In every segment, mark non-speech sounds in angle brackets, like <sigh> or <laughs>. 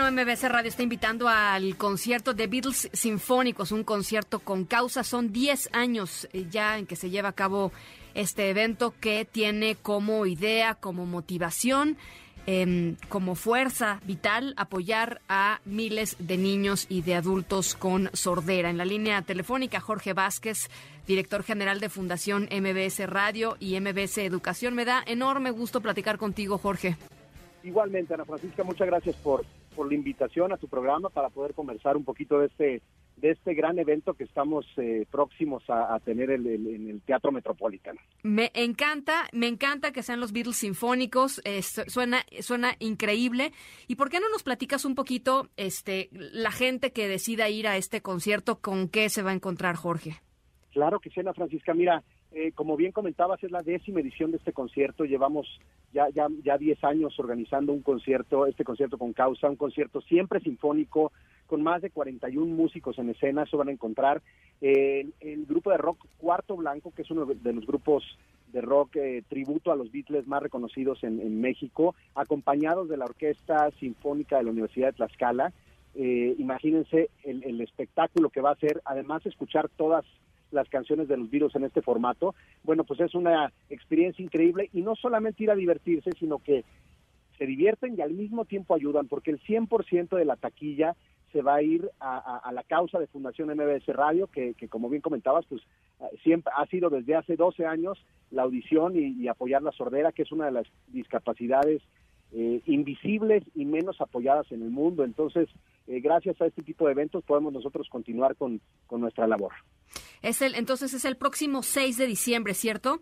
Bueno, MBC Radio está invitando al concierto de Beatles Sinfónicos, un concierto con causa. Son 10 años eh, ya en que se lleva a cabo este evento que tiene como idea, como motivación, em, como fuerza vital apoyar a miles de niños y de adultos con sordera. En la línea telefónica, Jorge Vázquez, director general de Fundación MBS Radio y MBS Educación. Me da enorme gusto platicar contigo, Jorge. Igualmente, Ana Francisca, muchas gracias por, por la invitación a tu programa para poder conversar un poquito de este de este gran evento que estamos eh, próximos a, tener en el Teatro Metropolitano. Me encanta, me encanta que sean los Beatles sinfónicos, suena suena increíble. ¿Y por qué no nos platicas un poquito este la gente que decida ir a este concierto con qué se va a encontrar, Jorge? Claro que sí, Ana Francisca. Mira, eh, como bien comentabas, es la décima edición de este concierto. Llevamos ya ya ya 10 años organizando un concierto, este concierto con causa, un concierto siempre sinfónico, con más de 41 músicos en escena. Eso van a encontrar eh, el grupo de rock Cuarto Blanco, que es uno de los grupos de rock eh, tributo a los Beatles más reconocidos en, México, acompañados de la Orquesta Sinfónica de la Universidad de Tlaxcala. imagínense el, el espectáculo que va a ser, además escuchar todas las canciones de los virus en este formato, bueno, pues es una experiencia increíble y no solamente ir a divertirse, sino que se divierten y al mismo tiempo ayudan, porque el 100% de la taquilla se va a ir a, la causa de Fundación MBS Radio, que, como bien comentabas, pues siempre ha sido desde hace 12 años la audición y, apoyar la sordera, que es una de las discapacidades eh, invisibles y menos apoyadas en el mundo. Entonces, eh, gracias a este tipo de eventos podemos nosotros continuar con, con nuestra labor. Es el, entonces es el próximo 6 de diciembre, ¿cierto?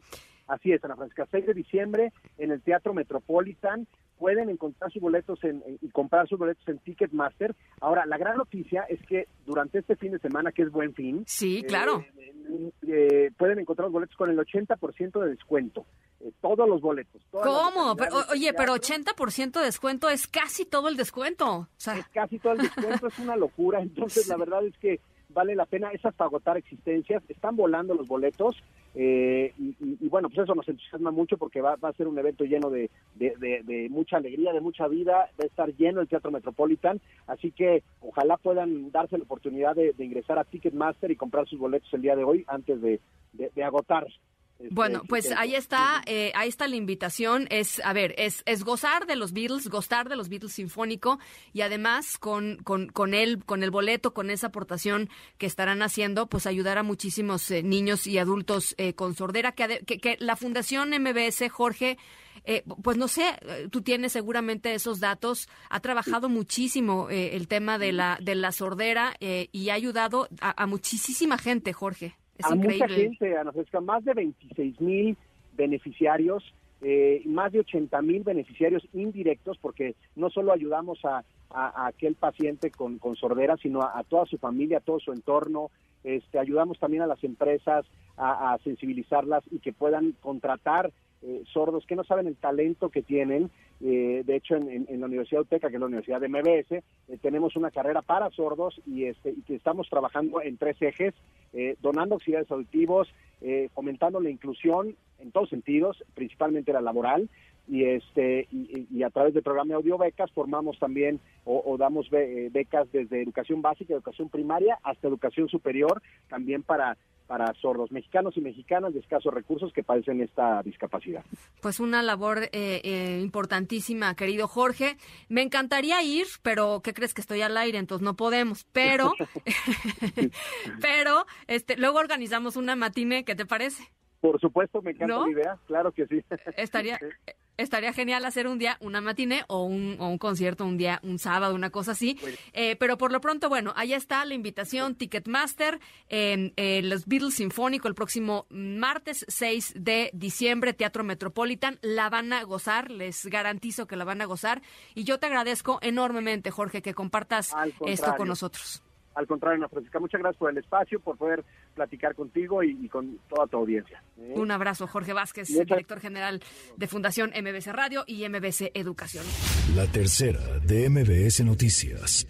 Así es, Ana Francisca, 6 de diciembre en el Teatro Metropolitan. Pueden encontrar sus boletos en, y comprar sus boletos en Ticketmaster. Ahora, la gran noticia es que durante este fin de semana, que es buen fin, sí, claro. Eh, eh, pueden encontrar los boletos con el 80% de descuento. Eh, todos los boletos. ¿Cómo? oye, pero 80% de descuento es casi todo el descuento. Es casi todo el descuento, es una locura. Entonces, la <laughs> verdad es que vale la pena, es hasta agotar existencias, están volando los boletos eh, y, bueno, pues eso nos entusiasma mucho porque va, a ser un evento lleno de, mucha alegría, de mucha vida, va a estar lleno el Teatro Metropolitan, así que ojalá puedan darse la oportunidad de, ingresar a Ticketmaster y comprar sus boletos el día de hoy antes de, agotar este, bueno, pues ahí está, eh, ahí está la invitación. Es, a ver, es, es gozar de los Beatles, gozar de los Beatles sinfónico y además con, con, con él, con el boleto, con esa aportación que estarán haciendo, pues ayudar a muchísimos eh, niños y adultos eh, con sordera. Que, que, la Fundación MBS, Jorge, pues no sé, tú tienes seguramente esos datos, ha trabajado muchísimo el tema de la, de la sordera y ha ayudado a, a muchísima gente, Jorge a mucha gente, a nosotros, más de 26 mil beneficiarios, eh, más de 80 mil beneficiarios indirectos, porque no solo ayudamos a, aquel paciente con, sordera, sino a, toda su familia, a todo su entorno. Este, ayudamos también a las empresas a, sensibilizarlas y que puedan contratar eh, sordos que no saben el talento que tienen. Eh, de hecho, en, la Universidad UTECA, que es la Universidad de MBS, eh, tenemos una carrera para sordos y, este, y que estamos trabajando en tres ejes, donando auxiliares auditivos, fomentando la inclusión en todos sentidos, principalmente la laboral, y este y, a través del programa audio becas formamos también o, damos becas desde educación básica, educación primaria hasta educación superior, también para para sordos mexicanos y mexicanas de escasos recursos que padecen esta discapacidad. Pues una labor eh, eh, importantísima, querido Jorge. Me encantaría ir, pero ¿qué crees que estoy al aire? Entonces no podemos. Pero, <laughs> <laughs> pero, este, luego organizamos una matine, ¿qué te parece? Por supuesto, me encanta la idea, claro que sí. Estaría, <laughs> estaría genial hacer un día una matiné o un, o un concierto un día, un sábado, una cosa así. Eh, pero por lo pronto, bueno, allá está la invitación Ticketmaster, eh, los Beatles Sinfónico el próximo martes 6 de diciembre, Teatro Metropolitan. La van a gozar, les garantizo que la van a gozar. Y yo te agradezco enormemente, Jorge, que compartas esto con nosotros. Al contrario, Ana Francisca, muchas gracias por el espacio, por poder platicar contigo y, con toda tu audiencia. ¿eh? Un abrazo, Jorge Vázquez, director general de Fundación MBC Radio y MBC Educación. La tercera de MBS Noticias.